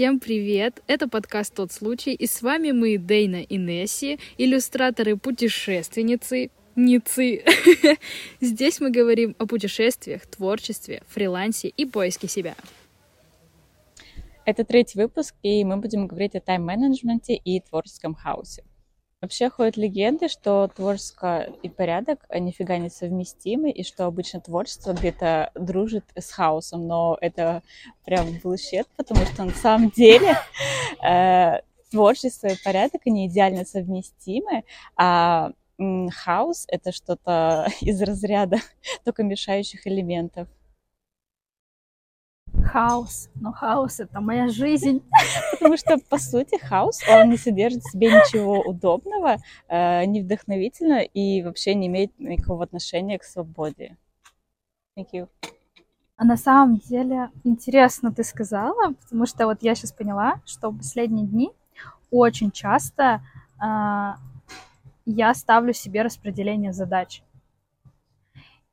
Всем привет! Это подкаст «Тот случай», и с вами мы, Дейна и Несси, иллюстраторы-путешественницы, Ницы. Здесь мы говорим о путешествиях, творчестве, фрилансе и поиске себя. Это третий выпуск, и мы будем говорить о тайм-менеджменте и творческом хаосе. Вообще ходят легенды, что творчество и порядок нифига не совместимы, и что обычно творчество где-то дружит с хаосом, но это прям bullshit, потому что на самом деле э, творчество и порядок, они идеально совместимы, а хаос — это что-то из разряда только мешающих элементов. Хаос. Но хаос — это моя жизнь. Потому что, по сути, хаос, он не содержит в себе ничего удобного, э, не вдохновительного и вообще не имеет никакого отношения к свободе. Thank you. А на самом деле интересно ты сказала, потому что вот я сейчас поняла, что в последние дни очень часто э, я ставлю себе распределение задач.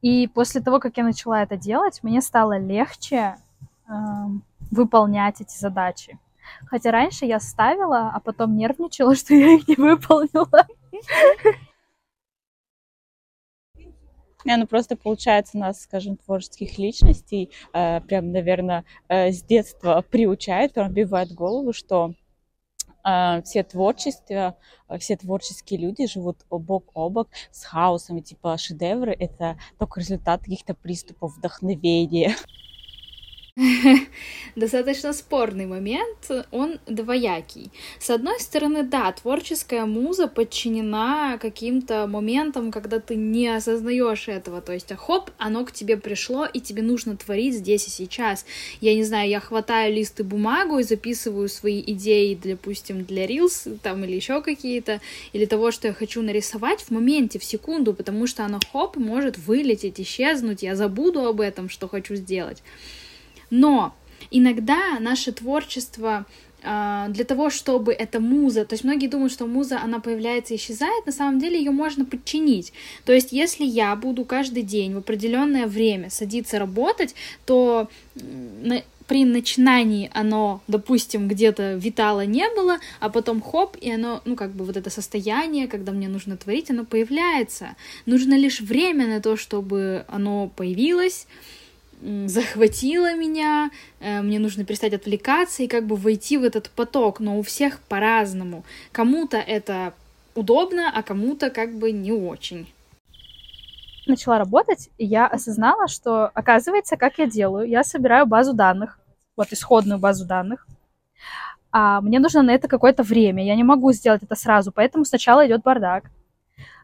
И после того, как я начала это делать, мне стало легче выполнять эти задачи. Хотя раньше я ставила, а потом нервничала, что я их не выполнила. Не, ну просто получается нас, скажем, творческих личностей, э, прям, наверное, э, с детства приучают, пробивает голову, что э, все творчества, все творческие люди живут бок о бок с хаосом, и типа шедевры — это только результат каких-то приступов вдохновения. Достаточно спорный момент, он двоякий. С одной стороны, да, творческая муза подчинена каким-то моментам, когда ты не осознаешь этого, то есть, а хоп, оно к тебе пришло, и тебе нужно творить здесь и сейчас. Я не знаю, я хватаю листы бумагу и записываю свои идеи, допустим, для Reels, там, или еще какие-то, или того, что я хочу нарисовать в моменте, в секунду, потому что оно, хоп, может вылететь, исчезнуть, я забуду об этом, что хочу сделать. Но иногда наше творчество а, для того, чтобы эта муза, то есть многие думают, что муза, она появляется и исчезает, на самом деле ее можно подчинить. То есть если я буду каждый день в определенное время садиться работать, то при начинании оно, допустим, где-то витало не было, а потом хоп, и оно, ну, как бы вот это состояние, когда мне нужно творить, оно появляется. Нужно лишь время на то, чтобы оно появилось, захватило меня, э, мне нужно перестать отвлекаться и как бы войти в этот поток, но у всех по-разному. Кому-то это удобно, а кому-то как бы не очень. Начала работать, и я осознала, что, оказывается, как я делаю, я собираю базу данных, вот исходную базу данных, а мне нужно на это какое-то время, я не могу сделать это сразу, поэтому сначала идет бардак,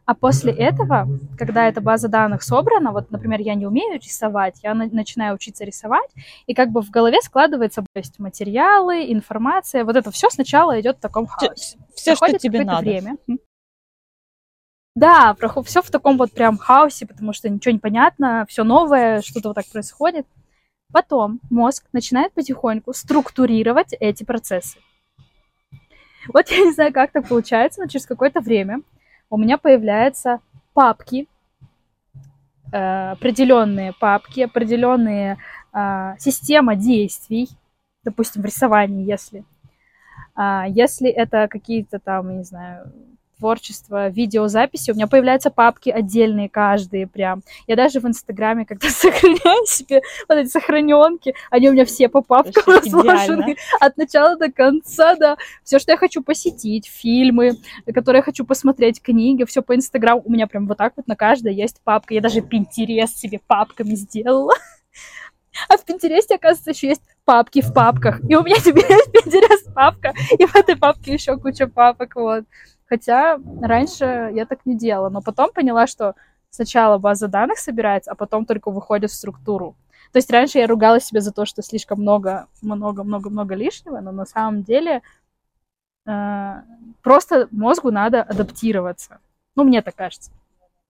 а после этого, когда эта база данных собрана, вот, например, я не умею рисовать, я на- начинаю учиться рисовать, и как бы в голове складывается, то есть материалы, информация, вот это все сначала идет в таком хаосе. Все, что тебе надо. Время. Да, все в таком вот прям хаосе, потому что ничего не понятно, все новое, что-то вот так происходит. Потом мозг начинает потихоньку структурировать эти процессы. Вот я не знаю, как так получается, но через какое-то время у меня появляются папки, э, определенные папки, определенные э, система действий, допустим, в рисовании, если. А, если это какие-то там, не знаю, творчество, видеозаписи, у меня появляются папки отдельные каждые прям. Я даже в Инстаграме когда сохраняю себе вот эти сохраненки, они у меня все по папкам разложены от начала до конца, да. Все, что я хочу посетить, фильмы, которые я хочу посмотреть, книги, все по Инстаграму. У меня прям вот так вот на каждой есть папка. Я даже Пинтерест себе папками сделала. А в Пинтересте, оказывается, еще есть папки в папках. И у меня теперь есть Пинтерест папка, и в этой папке еще куча папок, вот. Хотя раньше я так не делала, но потом поняла, что сначала база данных собирается, а потом только выходит в структуру. То есть раньше я ругала себя за то, что слишком много, много, много, много лишнего, но на самом деле э, просто мозгу надо адаптироваться. Ну, мне так кажется.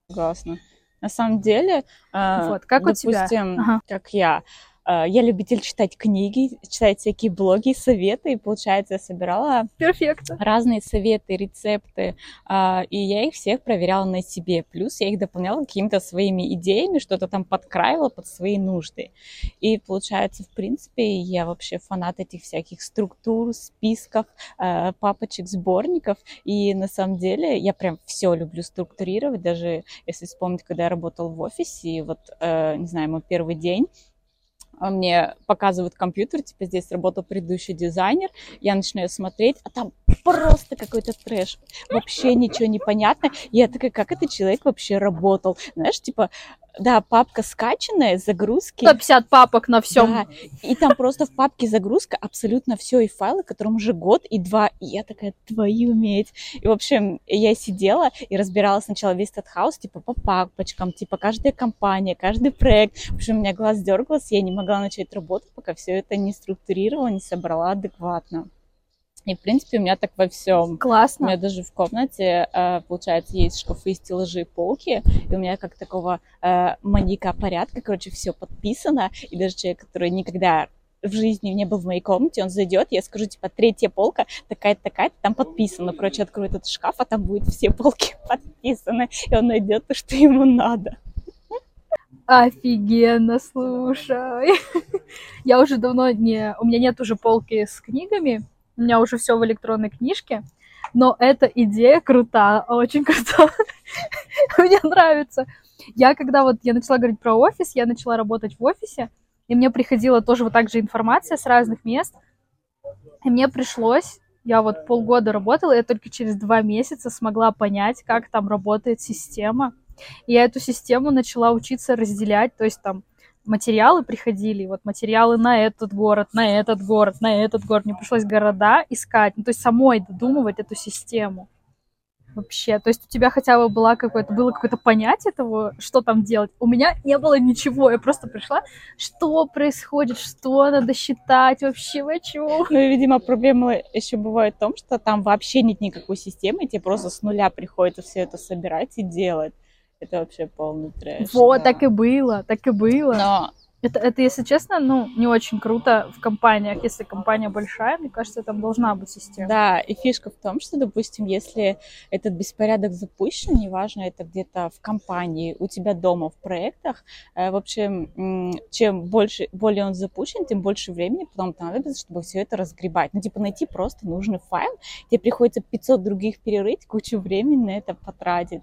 Согласна. На самом деле, э, вот, как допустим, у тебя? Ага. как я, я любитель читать книги, читать всякие блоги, советы, и, получается, я собирала Перфекто. разные советы, рецепты, а, и я их всех проверяла на себе. Плюс я их дополняла какими-то своими идеями, что-то там подкраивала под свои нужды. И получается, в принципе, я вообще фанат этих всяких структур, списков, э, папочек, сборников. И на самом деле я прям все люблю структурировать, даже если вспомнить, когда я работала в офисе, вот, э, не знаю, мой первый день, мне показывают компьютер, типа здесь работал предыдущий дизайнер, я начинаю смотреть, а там просто какой-то трэш, вообще ничего не понятно. Я такая, как этот человек вообще работал? Знаешь, типа, да, папка скачанная, загрузки. 150 папок на всем. Да, и там просто в папке загрузка абсолютно все, и файлы, которым уже год и два. И я такая, твою медь. И, в общем, я сидела и разбирала сначала весь этот хаос, типа, по папочкам, типа, каждая компания, каждый проект. В общем, у меня глаз дергался, я не могла начать работать, пока все это не структурировала, не собрала адекватно. И, в принципе, у меня так во всем. Классно. У меня даже в комнате, э, получается, есть шкафы, стеллажи, полки, и у меня как такого э, маньяка порядка, короче, все подписано, и даже человек, который никогда в жизни не был в моей комнате, он зайдет, я скажу, типа, третья полка, такая-то, такая-то, там подписано. Короче, откроет этот шкаф, а там будет все полки подписаны, и он найдет то, что ему надо. Офигенно, слушай. Я уже давно не... У меня нет уже полки с книгами, у меня уже все в электронной книжке, но эта идея крута, очень крута. Мне нравится. Я когда вот я начала говорить про офис, я начала работать в офисе, и мне приходила тоже вот так же информация с разных мест, и мне пришлось, я вот полгода работала, я только через два месяца смогла понять, как там работает система, и я эту систему начала учиться разделять, то есть там материалы приходили, вот материалы на этот город, на этот город, на этот город. Мне пришлось города искать, ну, то есть самой додумывать эту систему вообще. То есть у тебя хотя бы была какое-то, было какое-то понятие того, что там делать. У меня не было ничего. Я просто пришла, что происходит, что надо считать вообще, почему. Ну и, видимо, проблема еще бывает в том, что там вообще нет никакой системы, тебе просто с нуля приходится все это собирать и делать. Это вообще полный трэш. Вот, да. так и было, так и было. Но это, это, если честно, ну, не очень круто в компаниях. Если компания большая, мне кажется, там должна быть система. Да, и фишка в том, что, допустим, если этот беспорядок запущен, неважно, это где-то в компании, у тебя дома, в проектах, э, в общем, чем больше, более он запущен, тем больше времени потом понадобится, чтобы все это разгребать. Ну, типа, найти просто нужный файл, тебе приходится 500 других перерыть, кучу времени на это потратить.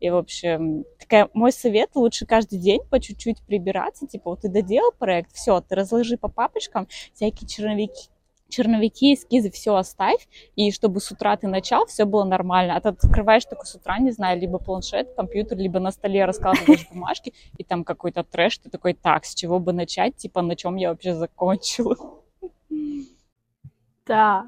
И, в общем, такая, мой совет, лучше каждый день по чуть-чуть прибираться, типа, вот ты доделал проект, все, ты разложи по папочкам всякие черновики, черновики, эскизы, все оставь, и чтобы с утра ты начал, все было нормально. А ты открываешь только с утра, не знаю, либо планшет, компьютер, либо на столе раскладываешь бумажки, и там какой-то трэш, ты такой, так, с чего бы начать, типа, на чем я вообще закончила. Да.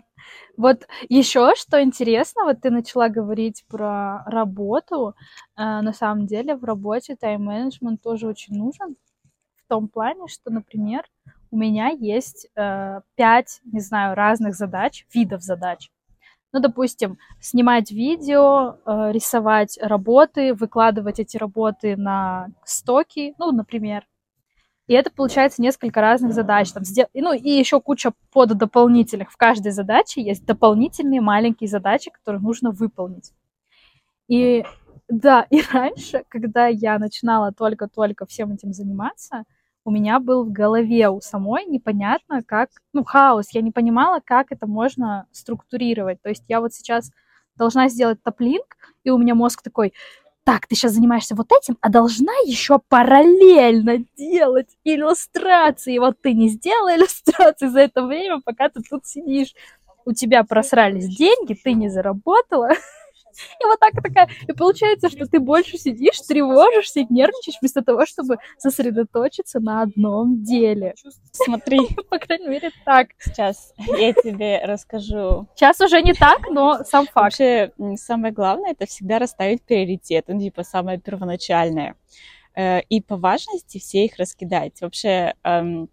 Вот еще что интересно, вот ты начала говорить про работу. Э, на самом деле в работе тайм-менеджмент тоже очень нужен. В том плане, что, например, у меня есть э, пять, не знаю, разных задач, видов задач. Ну, допустим, снимать видео, э, рисовать работы, выкладывать эти работы на стоки, ну, например, и это получается несколько разных задач. Там, ну и еще куча поддополнительных. В каждой задаче есть дополнительные маленькие задачи, которые нужно выполнить. И да, и раньше, когда я начинала только-только всем этим заниматься, у меня был в голове у самой непонятно, как, ну, хаос. Я не понимала, как это можно структурировать. То есть я вот сейчас должна сделать топлинк, и у меня мозг такой, так, ты сейчас занимаешься вот этим, а должна еще параллельно делать иллюстрации. Вот ты не сделала иллюстрации за это время, пока ты тут сидишь. У тебя просрались деньги, ты не заработала. И вот так такая. И получается, что ты больше сидишь, тревожишься и нервничаешь вместо того, чтобы сосредоточиться на одном деле. Смотри. По крайней мере, так. Сейчас я тебе расскажу. Сейчас уже не так, но сам факт. Вообще, самое главное, это всегда расставить приоритет. Ну, типа, самое первоначальное. Э, и по важности все их раскидать. Вообще, эм,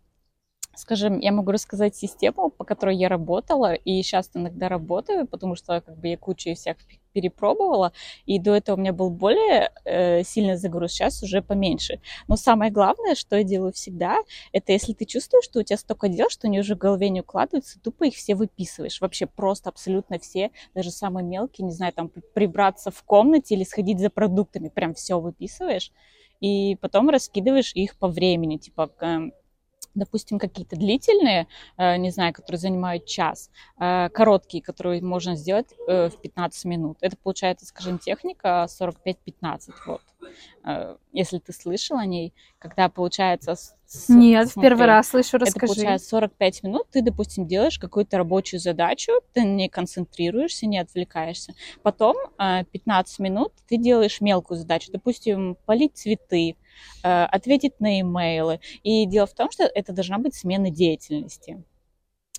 скажем, я могу рассказать систему, по которой я работала, и сейчас иногда работаю, потому что как бы я кучу всех перепробовала, и до этого у меня был более э, сильный загруз, сейчас уже поменьше. Но самое главное, что я делаю всегда, это если ты чувствуешь, что у тебя столько дел, что они уже в голове не укладываются, тупо их все выписываешь. Вообще просто абсолютно все, даже самые мелкие, не знаю, там прибраться в комнате или сходить за продуктами, прям все выписываешь, и потом раскидываешь их по времени, типа допустим, какие-то длительные, э, не знаю, которые занимают час, э, короткие, которые можно сделать э, в 15 минут. Это получается, скажем, техника 45-15, вот. Если ты слышал о ней, когда получается... Нет, смотри, первый раз слышу, расскажи. Это получается 45 минут, ты, допустим, делаешь какую-то рабочую задачу, ты ней концентрируешься, не отвлекаешься. Потом 15 минут ты делаешь мелкую задачу, допустим, полить цветы, Э, ответить на имейлы. И дело в том, что это должна быть смена деятельности.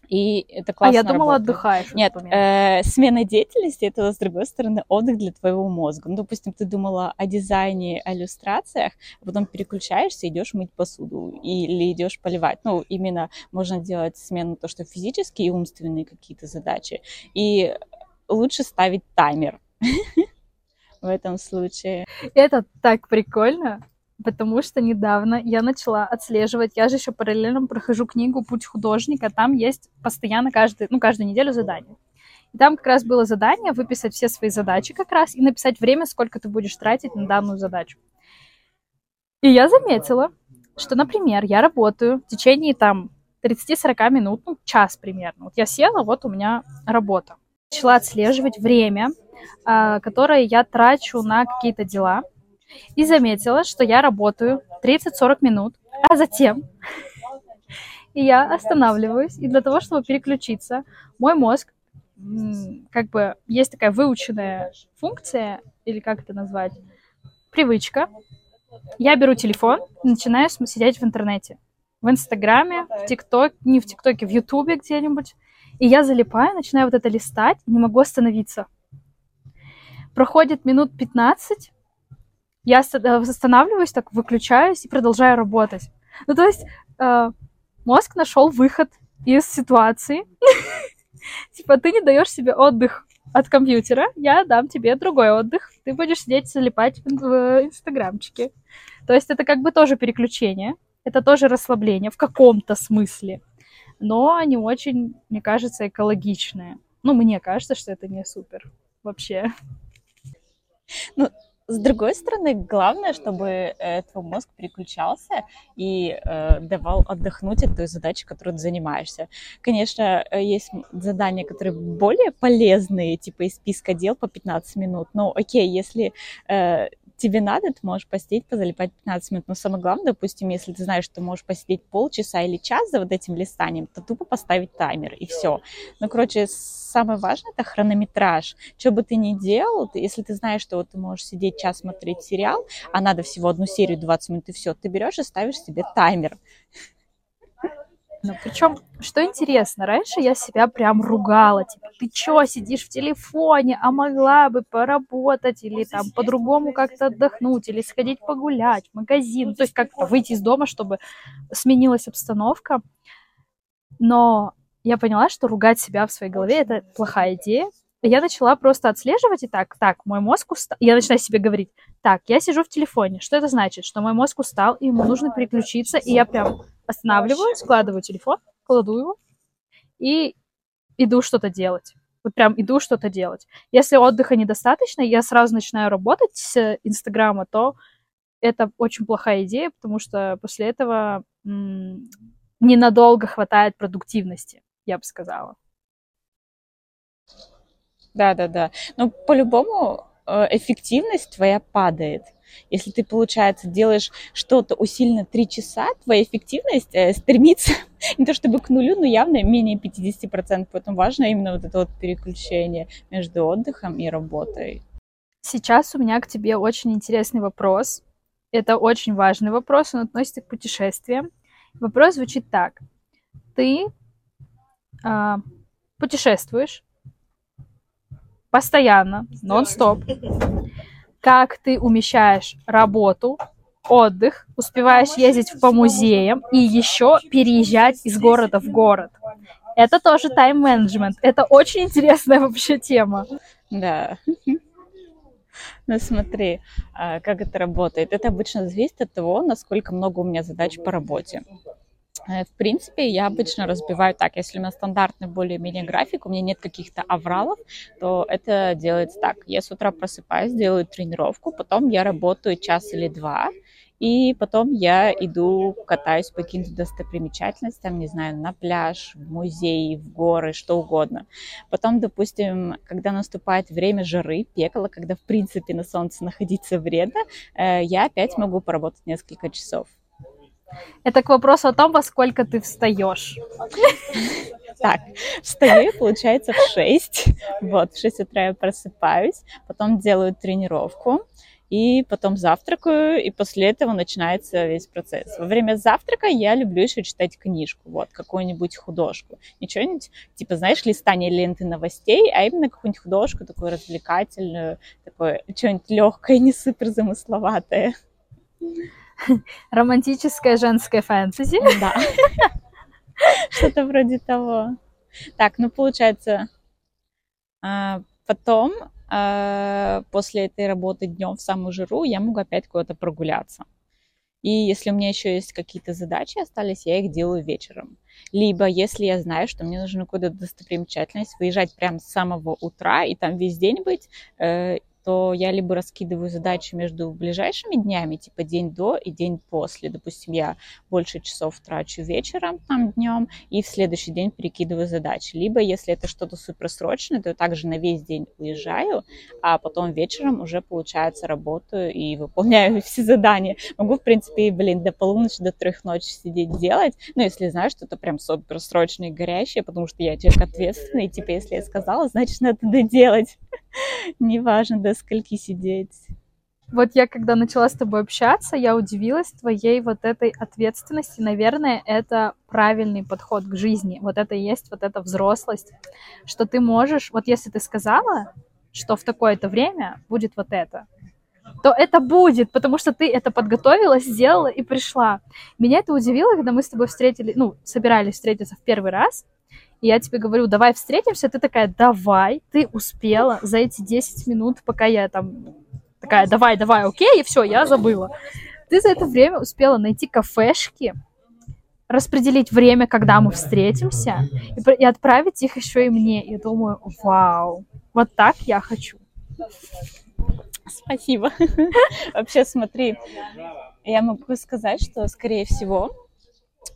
И это классно А я думала, работает. отдыхаешь. Нет, э, смена деятельности это, с другой стороны, отдых для твоего мозга. Ну, допустим, ты думала о дизайне, о иллюстрациях, а потом переключаешься, идешь мыть посуду или идешь поливать. Ну, именно можно делать смену то, что физические и умственные какие-то задачи. И лучше ставить таймер в этом случае. Это так прикольно потому что недавно я начала отслеживать, я же еще параллельно прохожу книгу «Путь художника», там есть постоянно каждый, ну, каждую неделю задание. И там как раз было задание выписать все свои задачи как раз и написать время, сколько ты будешь тратить на данную задачу. И я заметила, что, например, я работаю в течение там 30-40 минут, ну, час примерно. Вот я села, вот у меня работа. Начала отслеживать время, а, которое я трачу на какие-то дела – и заметила, что я работаю 30-40 минут, а затем я останавливаюсь, и для того, чтобы переключиться, мой мозг, как бы, есть такая выученная функция, или как это назвать, привычка. Я беру телефон и начинаю сидеть в интернете. В Инстаграме, в ТикТоке, не в ТикТоке, в Ютубе где-нибудь. И я залипаю, начинаю вот это листать, не могу остановиться. Проходит минут 15, я э, останавливаюсь, так выключаюсь и продолжаю работать. Ну, то есть э, мозг нашел выход из ситуации. Типа, ты не даешь себе отдых от компьютера, я дам тебе другой отдых. Ты будешь сидеть залипать в инстаграмчике. То есть это как бы тоже переключение, это тоже расслабление в каком-то смысле, но не очень, мне кажется, экологичное. Ну, мне кажется, что это не супер вообще. Ну, с другой стороны, главное, чтобы э, твой мозг переключался и э, давал отдохнуть от той задачи, которой ты занимаешься. Конечно, э, есть задания, которые более полезные, типа из списка дел по 15 минут. Но окей, если э, тебе надо, ты можешь посидеть, позалипать 15 минут. Но самое главное, допустим, если ты знаешь, что можешь посидеть полчаса или час за вот этим листанием, то тупо поставить таймер, и все. Ну, короче, самое важное — это хронометраж. Что бы ты ни делал, ты, если ты знаешь, что вот ты можешь сидеть час смотреть сериал, а надо всего одну серию 20 минут, и все, ты берешь и ставишь себе таймер. Ну, причем, что интересно, раньше я себя прям ругала, типа, ты чё, сидишь в телефоне, а могла бы поработать или там по-другому как-то отдохнуть, или сходить погулять в магазин, то есть как-то выйти из дома, чтобы сменилась обстановка. Но я поняла, что ругать себя в своей голове — это плохая идея. Я начала просто отслеживать и так, так, мой мозг устал. Я начинаю себе говорить, так, я сижу в телефоне. Что это значит? Что мой мозг устал, и ему нужно переключиться, и я прям останавливаю, складываю телефон, кладу его и иду что-то делать. Вот прям иду что-то делать. Если отдыха недостаточно, я сразу начинаю работать с Инстаграма, то это очень плохая идея, потому что после этого м- ненадолго хватает продуктивности, я бы сказала. Да, да, да. Но по-любому э, эффективность твоя падает. Если ты, получается, делаешь что-то усиленно 3 часа, твоя эффективность э, стремится не то чтобы к нулю, но явно менее 50%. Поэтому важно именно вот это вот переключение между отдыхом и работой. Сейчас у меня к тебе очень интересный вопрос. Это очень важный вопрос, он относится к путешествиям. Вопрос звучит так. Ты э, путешествуешь постоянно, нон-стоп, как ты умещаешь работу отдых, успеваешь ездить по музеям и еще переезжать из города в город. Это тоже тайм-менеджмент. Это очень интересная вообще тема. Да. Ну смотри, а, как это работает. Это обычно зависит от того, насколько много у меня задач по работе. Э, в принципе, я обычно разбиваю так. Если у меня стандартный более-менее график, у меня нет каких-то авралов, то это делается так. Я с утра просыпаюсь, делаю тренировку, потом я работаю час или два, и потом я иду, катаюсь по каким-то достопримечательностям, не знаю, на пляж, в музей, в горы, что угодно. Потом, допустим, когда наступает время жары, пекла, когда, в принципе, на солнце находиться вредно, э, я опять могу поработать несколько часов. Это к вопросу о том, во сколько ты встаешь. Так, встаю, получается, в 6. Вот, в 6 утра я просыпаюсь, потом делаю тренировку, и потом завтракаю, и после этого начинается весь процесс. Во время завтрака я люблю еще читать книжку, вот, какую-нибудь художку. Не что-нибудь, типа, знаешь, листание ленты новостей, а именно какую-нибудь художку такую развлекательную, такое, что-нибудь легкое, не супер замысловатое. Романтическое женское фэнтези. Да. Что-то вроде того. Так, ну, получается, а, потом а, после этой работы днем в самую жиру я могу опять куда-то прогуляться. И если у меня еще есть какие-то задачи остались, я их делаю вечером. Либо если я знаю, что мне нужно куда-то достопримечательность, выезжать прямо с самого утра и там весь день быть, э, то я либо раскидываю задачи между ближайшими днями, типа день до и день после. Допустим, я больше часов трачу вечером, там, днем, и в следующий день перекидываю задачи. Либо, если это что-то суперсрочное, то я также на весь день уезжаю, а потом вечером уже, получается, работаю и выполняю все задания. Могу, в принципе, блин, до полуночи, до трех ночи сидеть делать, ну, если знаю, что это прям суперсрочное и горящее, потому что я человек ответственный, и, типа, если я сказала, значит, надо доделать. Неважно, до скольки сидеть. Вот я, когда начала с тобой общаться, я удивилась твоей вот этой ответственности. Наверное, это правильный подход к жизни. Вот это и есть вот эта взрослость, что ты можешь, вот если ты сказала, что в такое-то время будет вот это, то это будет, потому что ты это подготовила, сделала и пришла. Меня это удивило, когда мы с тобой встретили, ну, собирались встретиться в первый раз, я тебе говорю, давай встретимся, ты такая, давай, ты успела за эти 10 минут, пока я там такая, давай, давай, окей, и все, я забыла. Ты за это время успела найти кафешки, распределить время, когда мы встретимся, и, и отправить их еще и мне. И думаю, вау, вот так я хочу. Спасибо. Вообще, смотри, я могу сказать, что, скорее всего,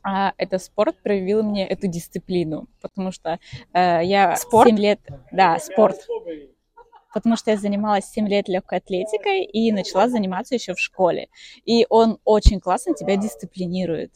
а, это спорт проявил мне эту дисциплину, потому что э, я спорт? 7 лет, да, спорт, потому что я занималась 7 лет легкой атлетикой и начала заниматься еще в школе. И он очень классно тебя дисциплинирует.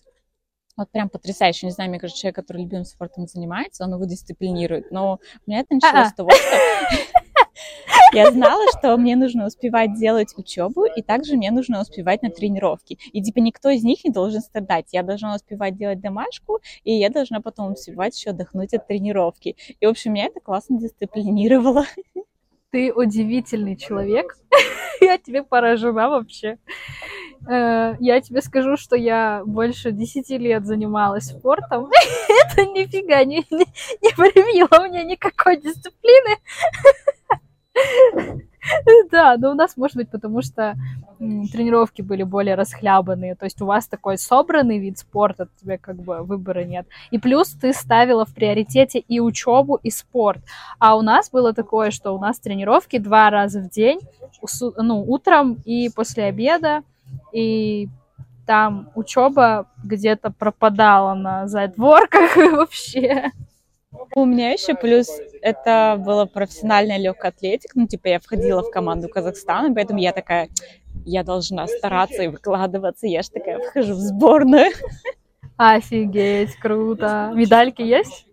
Вот прям потрясающе. Не знаю, мне кажется, человек, который любимым спортом занимается, он его дисциплинирует. Но у меня это началось А-а. с того, что я знала, что мне нужно успевать делать учебу, и также мне нужно успевать на тренировки. И типа никто из них не должен страдать. Я должна успевать делать домашку, и я должна потом успевать еще отдохнуть от тренировки. И, в общем, меня это классно дисциплинировало. Ты удивительный человек. Я тебе поражена вообще. Э, я тебе скажу, что я больше 10 лет занималась спортом. Это нифига не, не, не привило мне никакой дисциплины. Да, но у нас, может быть, потому что тренировки были более расхлябанные, то есть у вас такой собранный вид спорта, тебе как бы выбора нет. И плюс ты ставила в приоритете и учебу, и спорт. А у нас было такое, что у нас тренировки два раза в день, ну, утром и после обеда, и там учеба где-то пропадала на задворках вообще. У меня еще плюс это была профессиональная легкая атлетика, ну, типа, я входила в команду Казахстана, поэтому я такая, я должна стараться и выкладываться, я же такая вхожу в сборную. Офигеть, круто. Медальки есть?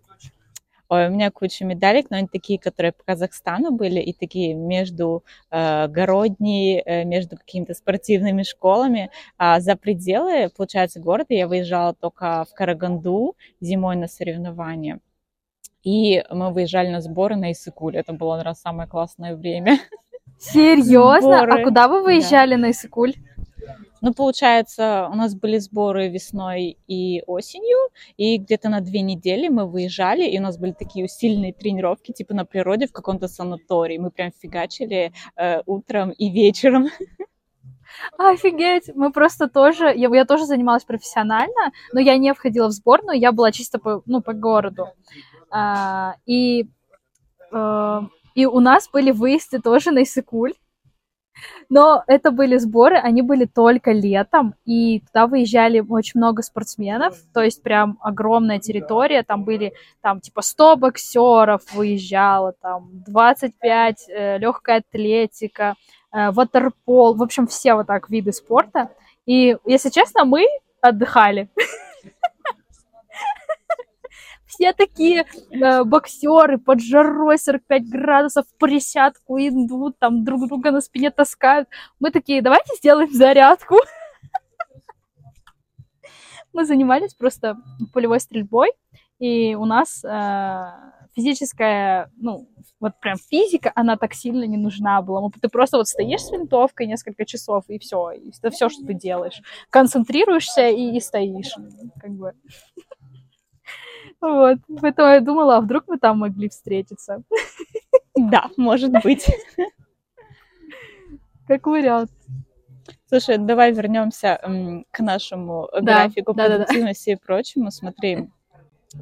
Ой, у меня куча медалек, но они такие, которые по Казахстану были, и такие между э, городней, э, между какими-то спортивными школами. А за пределы, получается, города я выезжала только в Караганду зимой на соревнования. И мы выезжали на сборы на Исыкуль. Это было, наверное, самое классное время. Серьезно? А куда вы выезжали да. на Исыкуль? Ну, получается, у нас были сборы весной и осенью, и где-то на две недели мы выезжали, и у нас были такие усиленные тренировки, типа на природе в каком-то санатории. Мы прям фигачили э, утром и вечером. Офигеть, мы просто тоже, я, я тоже занималась профессионально, но я не входила в сборную, я была чисто по, ну, по городу. А, и, а, и у нас были выезды тоже на Исыкуль, но это были сборы, они были только летом, и туда выезжали очень много спортсменов, то есть прям огромная территория, там были там типа 100 боксеров выезжало, там 25 э, легкая атлетика, э, ватерпол, в общем, все вот так виды спорта. И, если честно, мы отдыхали. все такие э, боксеры под жарой 45 градусов присядку идут, там друг друга на спине таскают. Мы такие, давайте сделаем зарядку. Мы занимались просто полевой стрельбой, и у нас э, физическая, ну, вот прям физика, она так сильно не нужна была. Ты просто вот стоишь с винтовкой несколько часов, и все. Это все, что ты делаешь. Концентрируешься и, и стоишь. Как бы. Вот. Поэтому я думала, а вдруг мы там могли встретиться. Да, может быть. Как вариант. Слушай, давай вернемся к нашему да, графику да, продуктивности да, да. и прочему. Смотри,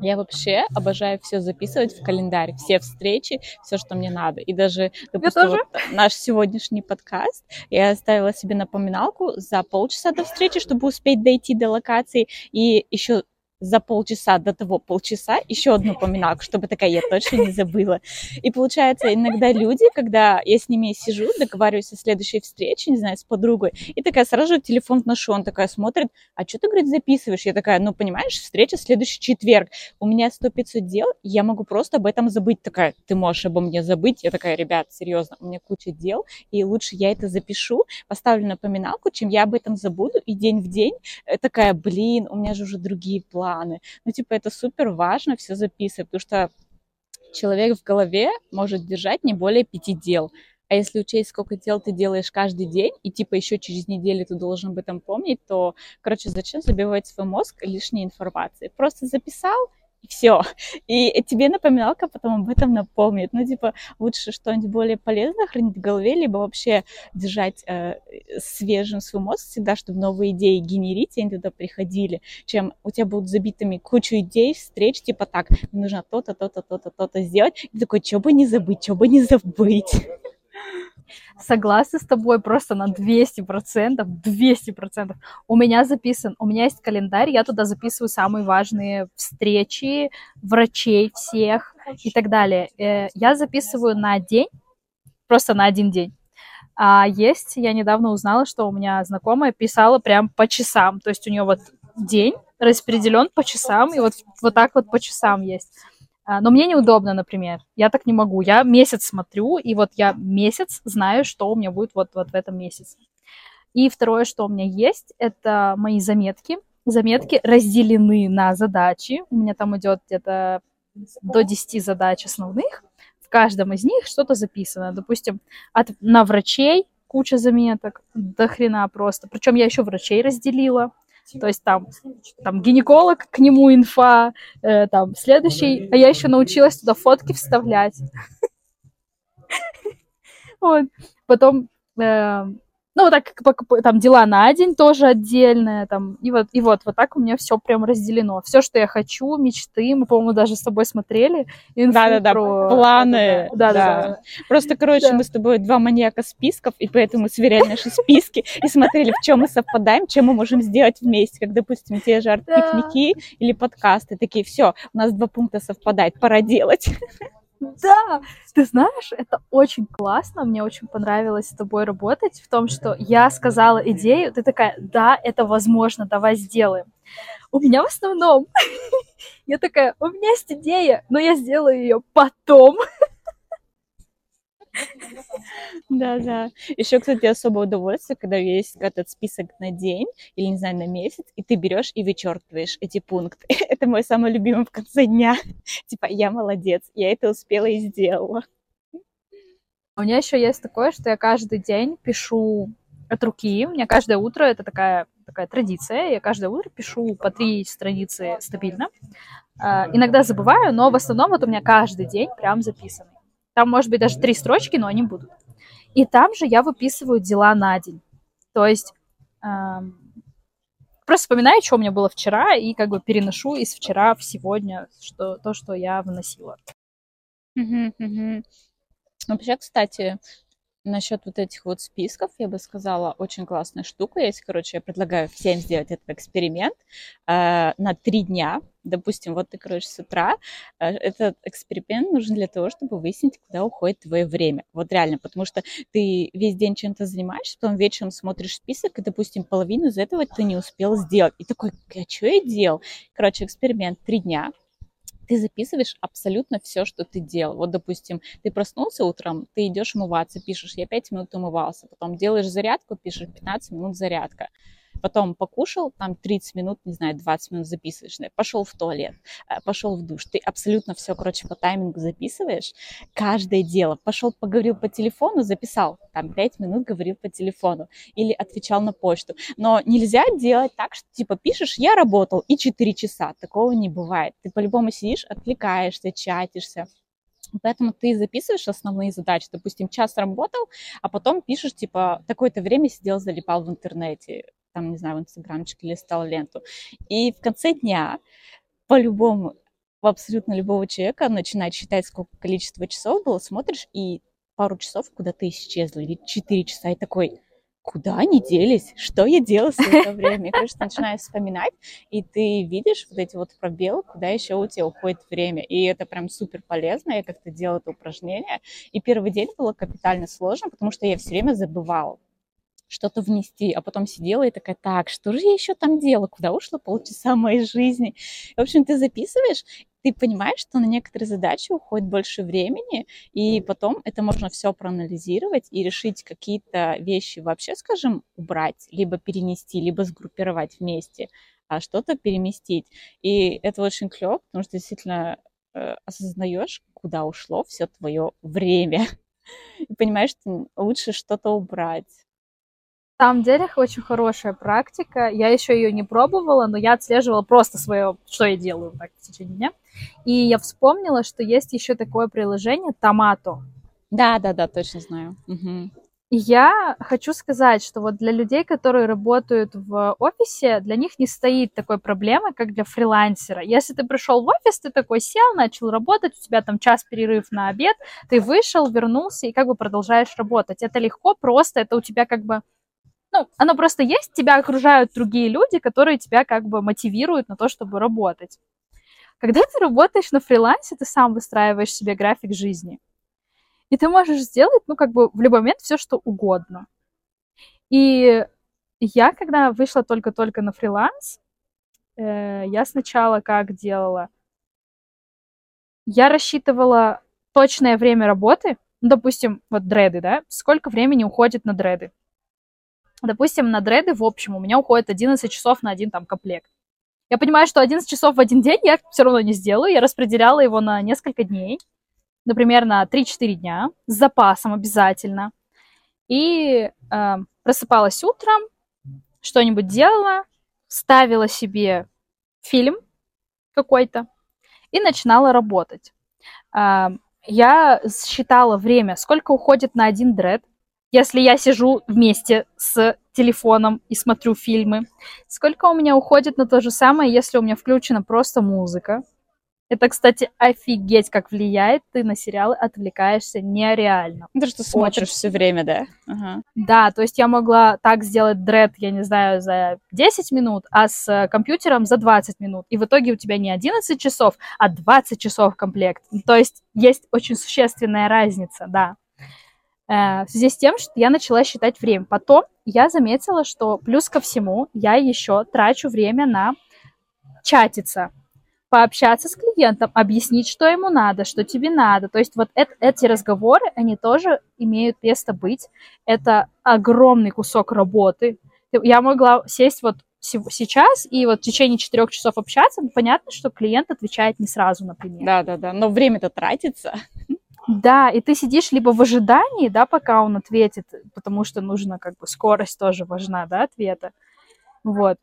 я вообще обожаю все записывать в календарь, все встречи, все, что мне надо. И даже, допустим, вот наш сегодняшний подкаст, я оставила себе напоминалку за полчаса до встречи, чтобы успеть дойти до локации, и еще за полчаса до того полчаса еще одну поминалку, чтобы такая я точно не забыла. И получается, иногда люди, когда я с ними сижу, договариваюсь о следующей встрече, не знаю, с подругой, и такая сразу же телефон вношу, он такая смотрит, а что ты, говорит, записываешь? Я такая, ну, понимаешь, встреча следующий четверг. У меня 100-500 дел, я могу просто об этом забыть. Такая, ты можешь обо мне забыть? Я такая, ребят, серьезно, у меня куча дел, и лучше я это запишу, поставлю напоминалку, чем я об этом забуду, и день в день э, такая, блин, у меня же уже другие планы планы. Ну, типа, это супер важно все записывать, потому что человек в голове может держать не более пяти дел. А если учесть, сколько дел ты делаешь каждый день, и типа еще через неделю ты должен об этом помнить, то, короче, зачем забивать свой мозг лишней информацией? Просто записал, и все. И тебе напоминалка потом об этом напомнит. Ну, типа, лучше что-нибудь более полезное хранить в голове, либо вообще держать э, свежим свой мозг всегда, чтобы новые идеи генерить, и они туда приходили, чем у тебя будут забитыми кучу идей, встреч, типа так, мне нужно то-то, то-то, то-то, то-то сделать. И такой, что бы не забыть, что бы не забыть согласна с тобой просто на 200%, 200%. У меня записан, у меня есть календарь, я туда записываю самые важные встречи, врачей всех и так далее. Э, я записываю на день, просто на один день. А есть, я недавно узнала, что у меня знакомая писала прям по часам, то есть у нее вот день распределен по часам, и вот, вот так вот по часам есть. А, но мне неудобно, например. Я так не могу. Я месяц смотрю, и вот я месяц знаю, что у меня будет вот, вот в этом месяце. И второе, что у меня есть, это мои заметки. Заметки разделены на задачи. У меня там идет где-то до 10 задач основных. В каждом из них что-то записано. Допустим, от, на врачей куча заметок, до хрена просто. Причем я еще врачей разделила. То есть там, там гинеколог, к нему инфа, э, там следующий, а я еще научилась туда фотки вставлять. Вот. Потом э, ну, вот так, там, дела на день тоже отдельные, там, и вот, и вот, вот так у меня все прям разделено. Все, что я хочу, мечты, мы, по-моему, даже с тобой смотрели. Да-да-да, про... планы. Да-да-да. Просто, короче, да. мы с тобой два маньяка списков, и поэтому сверяли наши списки и смотрели, в чем мы совпадаем, чем мы можем сделать вместе, как, допустим, те же арт-пикники или подкасты. Такие, все, у нас два пункта совпадает, пора делать. Да, ты знаешь, это очень классно, мне очень понравилось с тобой работать в том, что я сказала идею, ты такая, да, это возможно, давай сделаем. У меня в основном, я такая, у меня есть идея, но я сделаю ее потом. Да, да. Еще, кстати, особое удовольствие, когда есть этот список на день или, не знаю, на месяц, и ты берешь и вычеркиваешь эти пункты. Это мой самый любимый в конце дня. Типа, я молодец, я это успела и сделала. У меня еще есть такое, что я каждый день пишу от руки. У меня каждое утро это такая, такая традиция. Я каждое утро пишу по три страницы стабильно. А, иногда забываю, но в основном вот у меня каждый день прям записанный. Там может быть даже три строчки, но они будут. И там же я выписываю дела на день. То есть эм, просто вспоминаю, что у меня было вчера, и как бы переношу из вчера в сегодня что, то, что я вносила. Угу, угу. Вообще, кстати, Насчет вот этих вот списков, я бы сказала, очень классная штука есть. Короче, я предлагаю всем сделать этот эксперимент э, на три дня. Допустим, вот ты, короче, с утра. Э, этот эксперимент нужен для того, чтобы выяснить, куда уходит твое время. Вот реально, потому что ты весь день чем-то занимаешься, потом вечером смотришь список, и, допустим, половину из этого ты не успел сделать. И такой, а что я делал? Короче, эксперимент три дня ты записываешь абсолютно все, что ты делал. Вот, допустим, ты проснулся утром, ты идешь умываться, пишешь, я 5 минут умывался, потом делаешь зарядку, пишешь 15 минут зарядка потом покушал, там 30 минут, не знаю, 20 минут записываешь, пошел в туалет, э, пошел в душ, ты абсолютно все, короче, по таймингу записываешь, каждое дело, пошел поговорил по телефону, записал, там 5 минут говорил по телефону или отвечал на почту, но нельзя делать так, что типа пишешь, я работал и 4 часа, такого не бывает, ты по-любому сидишь, отвлекаешься, чатишься, Поэтому ты записываешь основные задачи. Допустим, час работал, а потом пишешь, типа, такое-то время сидел, залипал в интернете там, не знаю, в инстаграмчик листал ленту. И в конце дня по-любому у абсолютно любого человека начинает считать, сколько количество часов было, смотришь, и пару часов куда-то исчезло, или четыре часа, и такой, куда они делись, что я делала все это время. И, конечно, начинаешь вспоминать, и ты видишь вот эти вот пробелы, куда еще у тебя уходит время. И это прям супер полезно. Я как-то делала это упражнение. И первый день было капитально сложно, потому что я все время забывала что-то внести, а потом сидела и такая, так, что же я еще там делала, куда ушло полчаса моей жизни? В общем, ты записываешь, ты понимаешь, что на некоторые задачи уходит больше времени, и потом это можно все проанализировать и решить какие-то вещи вообще, скажем, убрать, либо перенести, либо сгруппировать вместе, а что-то переместить. И это очень клево, потому что действительно э, осознаешь, куда ушло все твое время. И понимаешь, что лучше что-то убрать самом деле очень хорошая практика. Я еще ее не пробовала, но я отслеживала просто свое, что я делаю так в течение дня. И я вспомнила, что есть еще такое приложение Томато. Да, да, да, точно знаю. Угу. Я хочу сказать, что вот для людей, которые работают в офисе, для них не стоит такой проблемы, как для фрилансера. Если ты пришел в офис, ты такой сел, начал работать, у тебя там час перерыв на обед, ты вышел, вернулся и как бы продолжаешь работать. Это легко, просто, это у тебя как бы ну, оно просто есть, тебя окружают другие люди, которые тебя как бы мотивируют на то, чтобы работать. Когда ты работаешь на фрилансе, ты сам выстраиваешь себе график жизни. И ты можешь сделать, ну, как бы в любой момент все, что угодно. И я, когда вышла только-только на фриланс, э, я сначала как делала? Я рассчитывала точное время работы, ну, допустим, вот дреды, да, сколько времени уходит на дреды. Допустим, на дреды в общем у меня уходит 11 часов на один там комплект. Я понимаю, что 11 часов в один день я все равно не сделаю. Я распределяла его на несколько дней. Например, на 3-4 дня. С запасом обязательно. И э, просыпалась утром, что-нибудь делала, ставила себе фильм какой-то и начинала работать. Э, я считала время, сколько уходит на один дред, если я сижу вместе с телефоном и смотрю фильмы. Сколько у меня уходит на то же самое, если у меня включена просто музыка. Это, кстати, офигеть, как влияет. Ты на сериалы отвлекаешься нереально. Ты что смотришь Очень... все время, да? Ага. Да, то есть я могла так сделать дред, я не знаю, за 10 минут, а с компьютером за 20 минут. И в итоге у тебя не 11 часов, а 20 часов комплект. То есть есть очень существенная разница, да. Э, в связи с тем, что я начала считать время. Потом я заметила, что плюс ко всему я еще трачу время на чатиться, пообщаться с клиентом, объяснить, что ему надо, что тебе надо. То есть вот это, эти разговоры, они тоже имеют место быть. Это огромный кусок работы. Я могла сесть вот сейчас и вот в течение четырех часов общаться, понятно, что клиент отвечает не сразу, например. Да, да, да. Но время-то тратится. Да, и ты сидишь либо в ожидании, да, пока он ответит, потому что нужно как бы скорость тоже важна, да, ответа. Вот.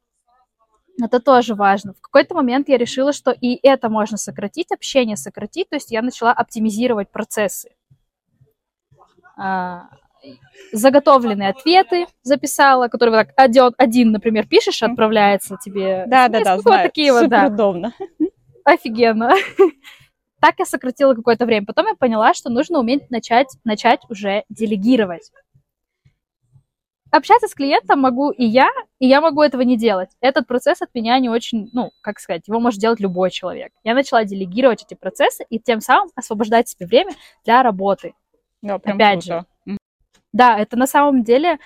Это тоже важно. В какой-то момент я решила, что и это можно сократить, общение сократить, то есть я начала оптимизировать процессы. А, заготовленные ответы записала, которые вот так один, один, например, пишешь, отправляется тебе. Да, да, да, вот знаю. такие вот, Супер да. удобно. Офигенно. Так я сократила какое-то время. Потом я поняла, что нужно уметь начать, начать уже делегировать. Общаться с клиентом могу и я, и я могу этого не делать. Этот процесс от меня не очень, ну, как сказать, его может делать любой человек. Я начала делегировать эти процессы и тем самым освобождать себе время для работы. Да, прям Опять круто. Да, это на самом деле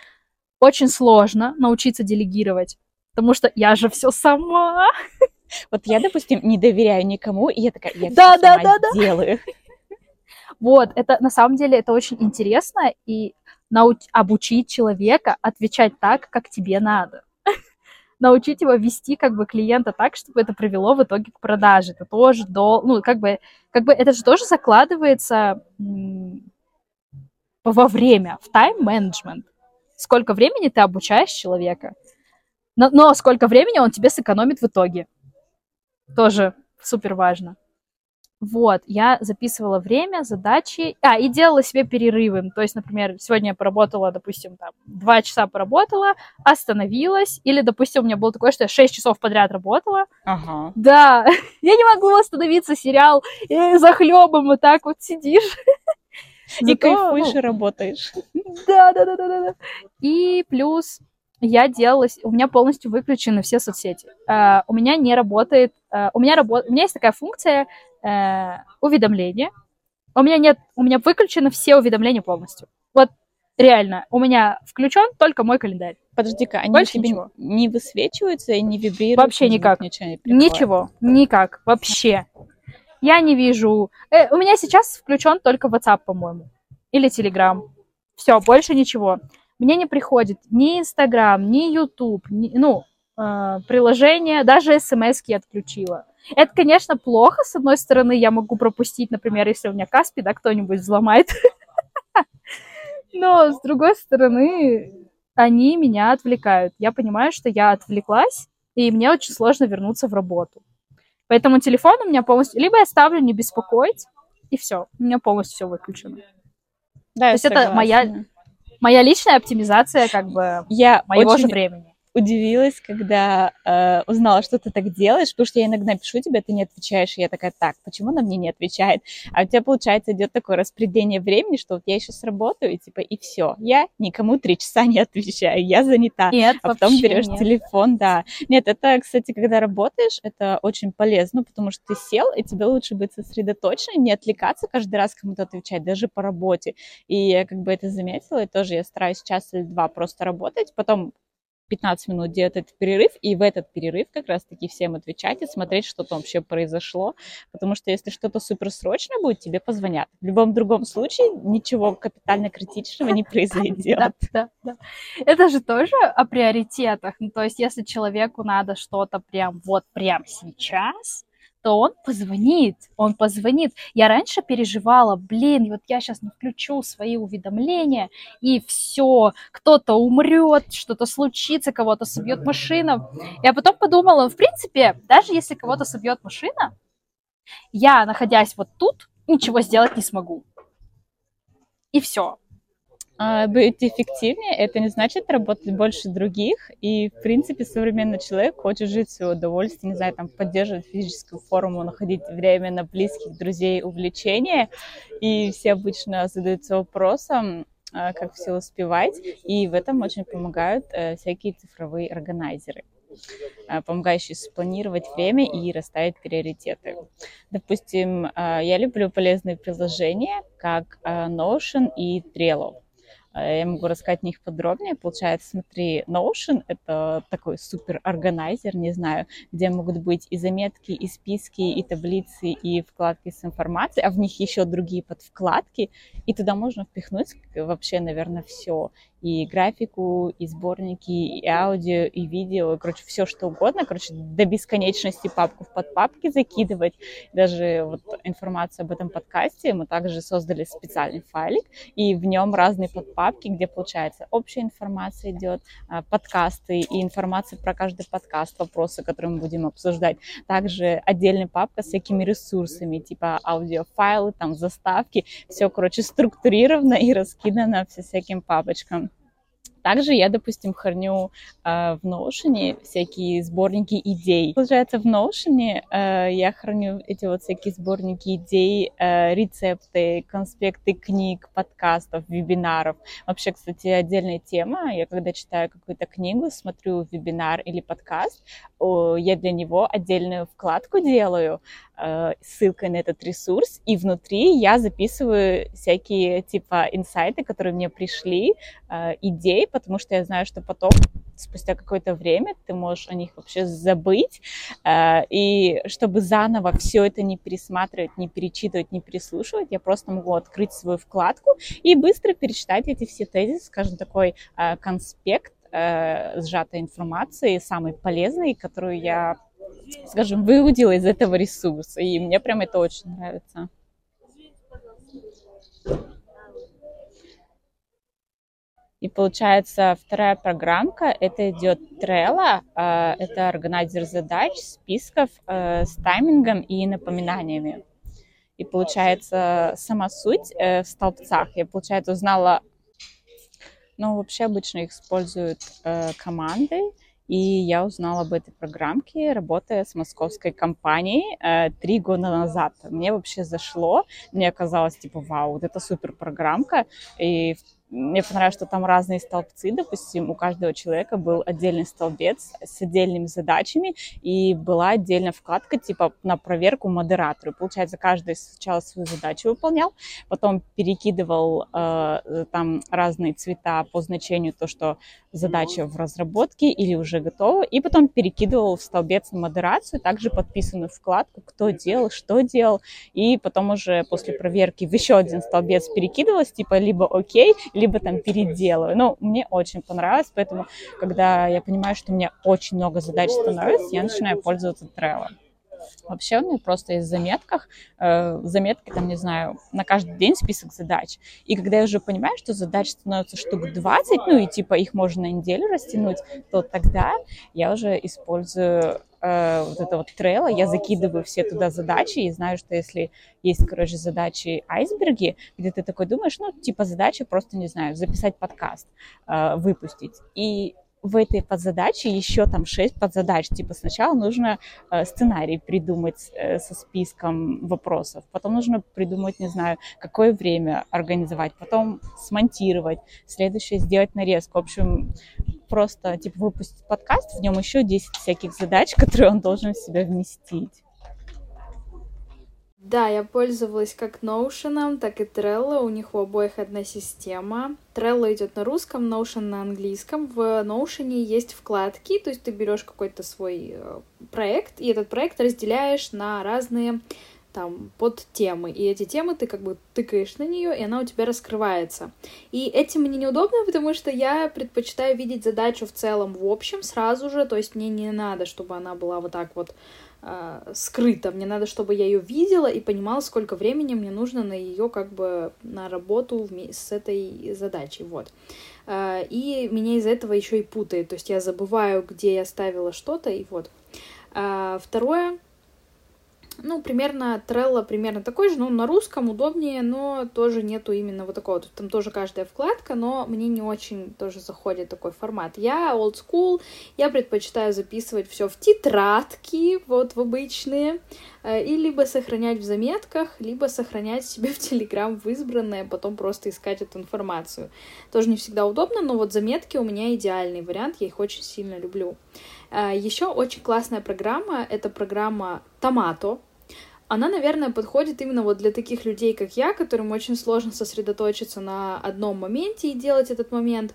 очень сложно научиться делегировать, потому что я же все сама. Вот я, допустим, не доверяю никому, и я такая, я Да, да, сама да, да. сделаю. Вот, это на самом деле это очень интересно и нау- обучить человека отвечать так, как тебе надо. Научить его вести как бы клиента так, чтобы это привело в итоге к продаже. Это тоже дол... ну как бы как бы это же тоже закладывается во время в тайм-менеджмент. Сколько времени ты обучаешь человека, но, но сколько времени он тебе сэкономит в итоге. Тоже супер важно. Вот, я записывала время, задачи, а, и делала себе перерывы. То есть, например, сегодня я поработала, допустим, там, два часа поработала, остановилась, или, допустим, у меня было такое, что я шесть часов подряд работала. Ага. Да, я не могу остановиться, сериал, и за хлебом вот так вот сидишь. И кайфуешь, и работаешь. да, да, да, да. да. И плюс я делала, с- у меня полностью выключены все соцсети. Э, у меня не работает, э, у меня работает, у меня есть такая функция э, уведомления. У меня нет, у меня выключены все уведомления полностью. Вот реально, у меня включен только мой календарь. Подожди-ка, они Больше тебе ничего. не высвечиваются и не вибрируют? Вообще никак. Ничего, не приходит? Ничего, никак, вообще. Я не вижу. Э, у меня сейчас включен только WhatsApp, по-моему, или Telegram. Все, больше ничего. Мне не приходит ни Instagram, ни ни, ну, э, приложение, даже смс я отключила. Это, конечно, плохо. С одной стороны, я могу пропустить, например, если у меня Каспи, да, кто-нибудь взломает. Но, с другой стороны, они меня отвлекают. Я понимаю, что я отвлеклась, и мне очень сложно вернуться в работу. Поэтому телефон у меня полностью... Либо я ставлю не беспокоить, и все. У меня полностью все выключено. Да, я есть это моя-. Моя личная оптимизация как бы Я моего же очень времени. Удивилась, когда э, узнала, что ты так делаешь, потому что я иногда пишу тебе, ты не отвечаешь, и я такая, так, почему она мне не отвечает? А у тебя, получается, идет такое распределение времени, что вот я еще сработаю, и типа, и все, я никому три часа не отвечаю, я занята. Нет, А потом берешь нет. телефон, да. Нет, это, кстати, когда работаешь, это очень полезно, потому что ты сел, и тебе лучше быть сосредоточенным, не отвлекаться каждый раз кому-то отвечать, даже по работе. И я как бы это заметила, и тоже я стараюсь час или два просто работать, потом 15 минут делать этот перерыв, и в этот перерыв как раз-таки всем отвечать и смотреть, что там вообще произошло, потому что если что-то суперсрочное будет, тебе позвонят. В любом другом случае ничего капитально критичного не произойдет. Это же тоже о приоритетах. Ну, то есть, если человеку надо что-то прям вот прям сейчас, то он позвонит, он позвонит. Я раньше переживала, блин, вот я сейчас включу свои уведомления, и все, кто-то умрет, что-то случится, кого-то собьет машина. Я потом подумала, в принципе, даже если кого-то собьет машина, я, находясь вот тут, ничего сделать не смогу. И все. А, быть эффективнее, это не значит работать больше других. И, в принципе, современный человек хочет жить в свое удовольствие, не знаю, там, поддерживать физическую форму, находить время на близких, друзей, увлечения. И все обычно задаются вопросом, а, как все успевать. И в этом очень помогают э, всякие цифровые органайзеры а, помогающие спланировать время и расставить приоритеты. Допустим, я люблю полезные приложения, как Notion и Trello. А, Я могу рассказать о них подробнее. Получается, смотри, Notion — это такой супер органайзер, не знаю, где могут быть и заметки, и списки, и таблицы, и вкладки с информацией, а в них еще другие подвкладки, и туда можно впихнуть вообще, наверное, все. И графику, и сборники, и аудио, и видео, короче, все что угодно, короче, до бесконечности папку в подпапки закидывать. Даже вот информация об этом подкасте, мы также создали специальный файлик, и в нем разные подпапки, где, получается, общая информация идет, а, подкасты и информация про каждый подкаст, вопросы, которые мы будем обсуждать. Также отдельная папка с всякими ресурсами, типа аудиофайлы, там, заставки, все, короче, структурировано и раскидано все всяким папочкам. Также я, допустим, храню э, в Notion всякие сборники идей. Получается, в Notion э, я храню эти вот всякие сборники идей, э, рецепты, конспекты книг, подкастов, вебинаров. Вообще, кстати, отдельная тема. Я когда читаю какую-то книгу, смотрю вебинар или подкаст, о, я для него отдельную вкладку делаю, Э, ссылкой на этот ресурс, и внутри я записываю всякие типа инсайты, которые мне пришли, э, идеи, потому что я знаю, что потом спустя какое-то время ты можешь о них вообще забыть, э, и чтобы заново все это не пересматривать, не перечитывать, не переслушивать, я просто могу открыть свою вкладку и быстро перечитать эти все тезисы, скажем, такой конспект сжатой информации, самой полезной, которую я скажем, выудила из этого ресурса. И мне прям это очень нравится. И получается, вторая программка, это идет Trello, а, это органайзер задач, списков э, с таймингом и напоминаниями. И получается, сама суть э, в столбцах. Я, получается, узнала, ну, вообще обычно их используют э, команды, и я узнала об этой программке, работая с московской компанией э, три года назад. Мне вообще зашло, мне казалось, типа, вау, вот это супер программка. И мне понравилось, что там разные столбцы, допустим, у каждого человека был отдельный столбец с отдельными задачами, и была отдельная вкладка типа на проверку модератору. Получается, каждый сначала свою задачу выполнял, потом перекидывал э, там разные цвета по значению то, что задача в разработке или уже готова, и потом перекидывал в столбец на модерацию, также подписанную вкладку, кто делал, что делал, и потом уже после проверки в еще один столбец перекидывалось, типа либо окей, либо там переделаю. Но мне очень понравилось, поэтому, когда я понимаю, что у меня очень много задач становится, я начинаю пользоваться Trello. Вообще у меня просто есть заметках, э, заметки там, не знаю, на каждый день список задач. И когда я уже понимаю, что задач становится штук 20, ну и типа их можно на неделю растянуть, то тогда я уже использую э, вот это вот трейла, я закидываю все туда задачи и знаю, что если есть, короче, задачи айсберги, где ты такой думаешь, ну, типа задача просто, не знаю, записать подкаст, э, выпустить. И в этой подзадаче еще там шесть подзадач. Типа сначала нужно э, сценарий придумать э, со списком вопросов, потом нужно придумать, не знаю, какое время организовать, потом смонтировать, следующее сделать нарезку. В общем, просто типа выпустить подкаст, в нем еще 10 всяких задач, которые он должен в себя вместить. Да, я пользовалась как Notion, так и Trello. У них у обоих одна система. Trello идет на русском, Notion на английском. В Notion есть вкладки, то есть ты берешь какой-то свой э, проект, и этот проект разделяешь на разные там под темы. И эти темы ты как бы тыкаешь на нее, и она у тебя раскрывается. И этим мне неудобно, потому что я предпочитаю видеть задачу в целом в общем сразу же, то есть мне не надо, чтобы она была вот так вот э, скрыто. Мне надо, чтобы я ее видела и понимала, сколько времени мне нужно на ее как бы на работу с этой задачей. Вот. Э, и меня из-за этого еще и путает. То есть я забываю, где я ставила что-то, и вот. Э, второе, ну, примерно Trello примерно такой же, но на русском удобнее, но тоже нету именно вот такого. Там тоже каждая вкладка, но мне не очень тоже заходит такой формат. Я old school, я предпочитаю записывать все в тетрадки, вот в обычные, э, и либо сохранять в заметках, либо сохранять себе в Telegram в избранное, потом просто искать эту информацию. Тоже не всегда удобно, но вот заметки у меня идеальный вариант, я их очень сильно люблю. Э, Еще очень классная программа, это программа Tomato, она, наверное, подходит именно вот для таких людей, как я, которым очень сложно сосредоточиться на одном моменте и делать этот момент.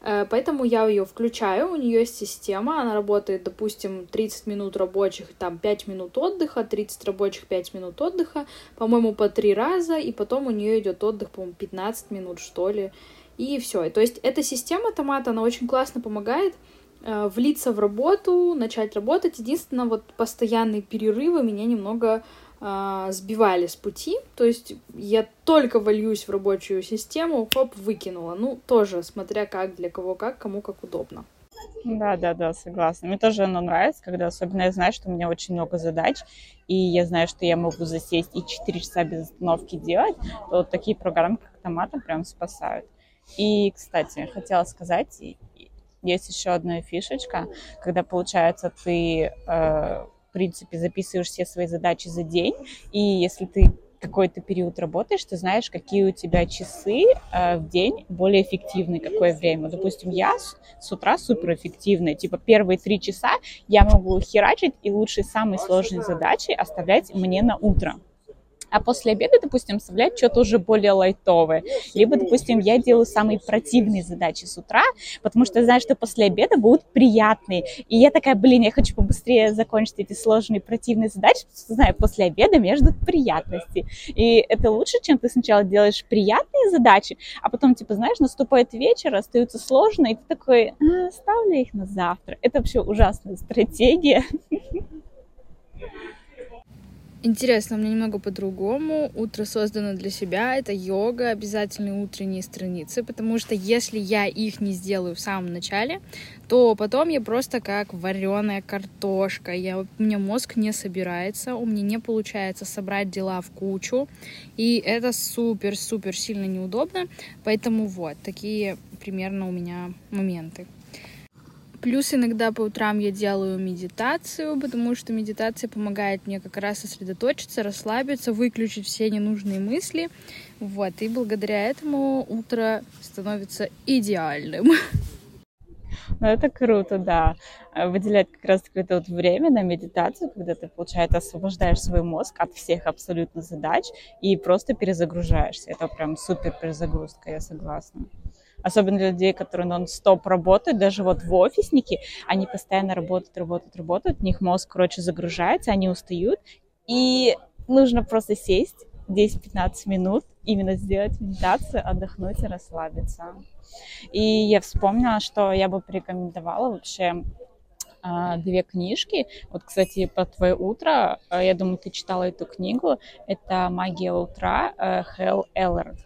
Э, поэтому я ее включаю, у нее есть система, она работает, допустим, 30 минут рабочих, там 5 минут отдыха, 30 рабочих, 5 минут отдыха, по-моему, по три раза, и потом у нее идет отдых, по-моему, 15 минут, что ли. и все. То есть эта система томата, она очень классно помогает влиться в работу, начать работать. Единственное, вот постоянные перерывы меня немного э, сбивали с пути. То есть я только вольюсь в рабочую систему, хоп, выкинула. Ну, тоже, смотря как, для кого как, кому как удобно. Да, да, да, согласна. Мне тоже оно нравится, когда особенно я знаю, что у меня очень много задач, и я знаю, что я могу засесть и 4 часа без остановки делать, то вот такие программы, как Томата, прям спасают. И, кстати, хотела сказать, есть еще одна фишечка, когда, получается, ты, э, в принципе, записываешь все свои задачи за день, и если ты какой-то период работаешь, ты знаешь, какие у тебя часы э, в день более эффективны, какое время. Допустим, я с, с утра суперэффективная, типа первые три часа я могу херачить и лучшие самые сложные задачи оставлять мне на утро а после обеда, допустим, оставлять что-то уже более лайтовое. Либо, допустим, я делаю самые противные задачи с утра, потому что знаю, что после обеда будут приятные. И я такая, блин, я хочу побыстрее закончить эти сложные противные задачи, потому что, знаю, после обеда между приятности. И это лучше, чем ты сначала делаешь приятные задачи, а потом, типа, знаешь, наступает вечер, остаются сложные, и ты такой, а, ставлю их на завтра. Это вообще ужасная стратегия. Интересно, у меня немного по-другому. Утро создано для себя. Это йога, обязательные утренние страницы, потому что если я их не сделаю в самом начале, то потом я просто как вареная картошка. Я, у меня мозг не собирается, у меня не получается собрать дела в кучу. И это супер-супер сильно неудобно. Поэтому вот, такие примерно у меня моменты. Плюс иногда по утрам я делаю медитацию, потому что медитация помогает мне как раз сосредоточиться, расслабиться, выключить все ненужные мысли. Вот, и благодаря этому утро становится идеальным. Ну, это круто, да. Выделять как раз какое-то вот время на медитацию, когда ты, получается, освобождаешь свой мозг от всех абсолютно задач и просто перезагружаешься. Это прям супер перезагрузка, я согласна особенно для людей, которые нон-стоп работают, даже вот в офисники, они постоянно работают, работают, работают, у них мозг, короче, загружается, они устают, и нужно просто сесть 10-15 минут, именно сделать медитацию, отдохнуть и расслабиться. И я вспомнила, что я бы порекомендовала вообще а, две книжки. Вот, кстати, по твое утро, а, я думаю, ты читала эту книгу. Это «Магия утра» э, Хелл Эллард.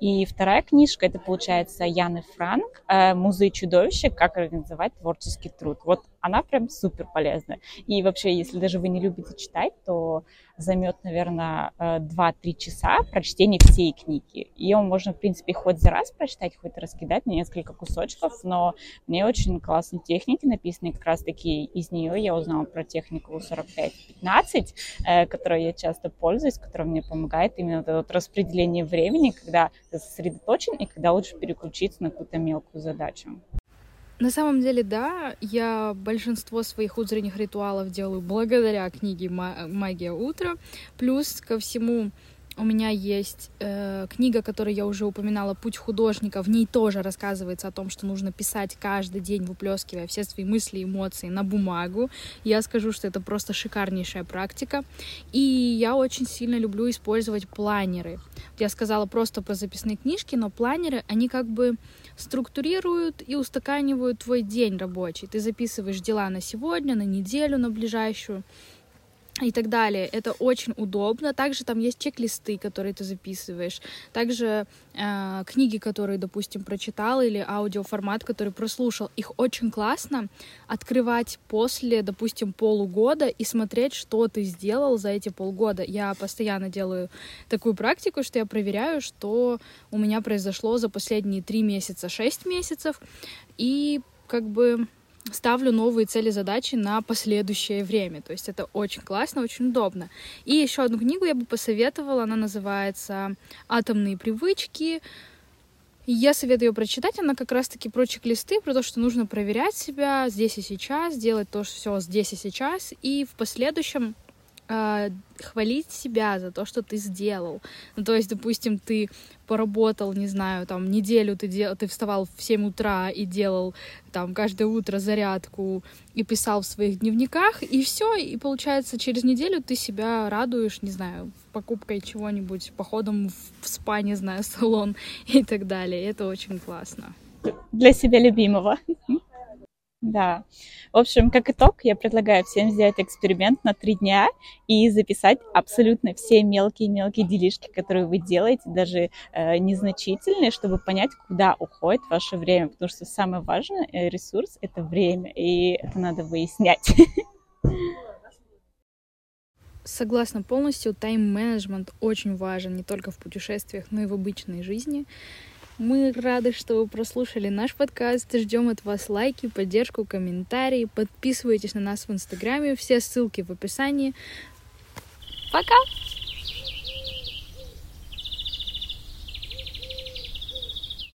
И вторая книжка, это, получается, Яны Франк э, «Музы и чудовища. Как организовать творческий труд». Вот она прям супер полезная. И вообще, если даже вы не любите читать, то займет, наверное, 2-3 э, часа прочтения всей книги. Ее можно, в принципе, хоть за раз прочитать, хоть раскидать на несколько кусочков, но мне очень классные техники написаны, как раз-таки из нее я узнала про технику 45-15, э, которой я часто пользуюсь, которая мне помогает именно это вот распределение времени, когда ты сосредоточен и когда лучше переключиться на какую-то мелкую задачу. На самом деле, да, я большинство своих утренних ритуалов делаю благодаря книге «Магия утра». Плюс ко всему у меня есть э, книга, которую я уже упоминала, «Путь художника». В ней тоже рассказывается о том, что нужно писать каждый день, выплескивая все свои мысли эмоции на бумагу. Я скажу, что это просто шикарнейшая практика. И я очень сильно люблю использовать планеры. Я сказала просто про записные книжки, но планеры, они как бы структурируют и устаканивают твой день рабочий. Ты записываешь дела на сегодня, на неделю, на ближайшую и так далее. Это очень удобно. Также там есть чек-листы, которые ты записываешь. Также э, книги, которые, допустим, прочитал, или аудиоформат, который прослушал. Их очень классно открывать после, допустим, полугода и смотреть, что ты сделал за эти полгода. Я постоянно делаю такую практику, что я проверяю, что у меня произошло за последние три месяца, шесть месяцев. И как бы ставлю новые цели задачи на последующее время. То есть это очень классно, очень удобно. И еще одну книгу я бы посоветовала. Она называется «Атомные привычки». Я советую ее прочитать. Она как раз-таки про чек-листы, про то, что нужно проверять себя здесь и сейчас, делать то, что все здесь и сейчас, и в последующем э, хвалить себя за то, что ты сделал. Ну, то есть, допустим, ты поработал, не знаю, там, неделю ты, дел... ты вставал в 7 утра и делал там каждое утро зарядку и писал в своих дневниках, и все, и получается, через неделю ты себя радуешь, не знаю, покупкой чего-нибудь, походом в спа, не знаю, салон и так далее. Это очень классно. Для себя любимого. Да. В общем, как итог, я предлагаю всем сделать эксперимент на три дня и записать абсолютно все мелкие-мелкие делишки, которые вы делаете, даже э, незначительные, чтобы понять, куда уходит ваше время. Потому что самый важный э, ресурс — это время, и это надо выяснять. Согласна полностью, тайм-менеджмент очень важен не только в путешествиях, но и в обычной жизни. Мы рады, что вы прослушали наш подкаст. Ждем от вас лайки, поддержку, комментарии. Подписывайтесь на нас в Инстаграме. Все ссылки в описании. Пока!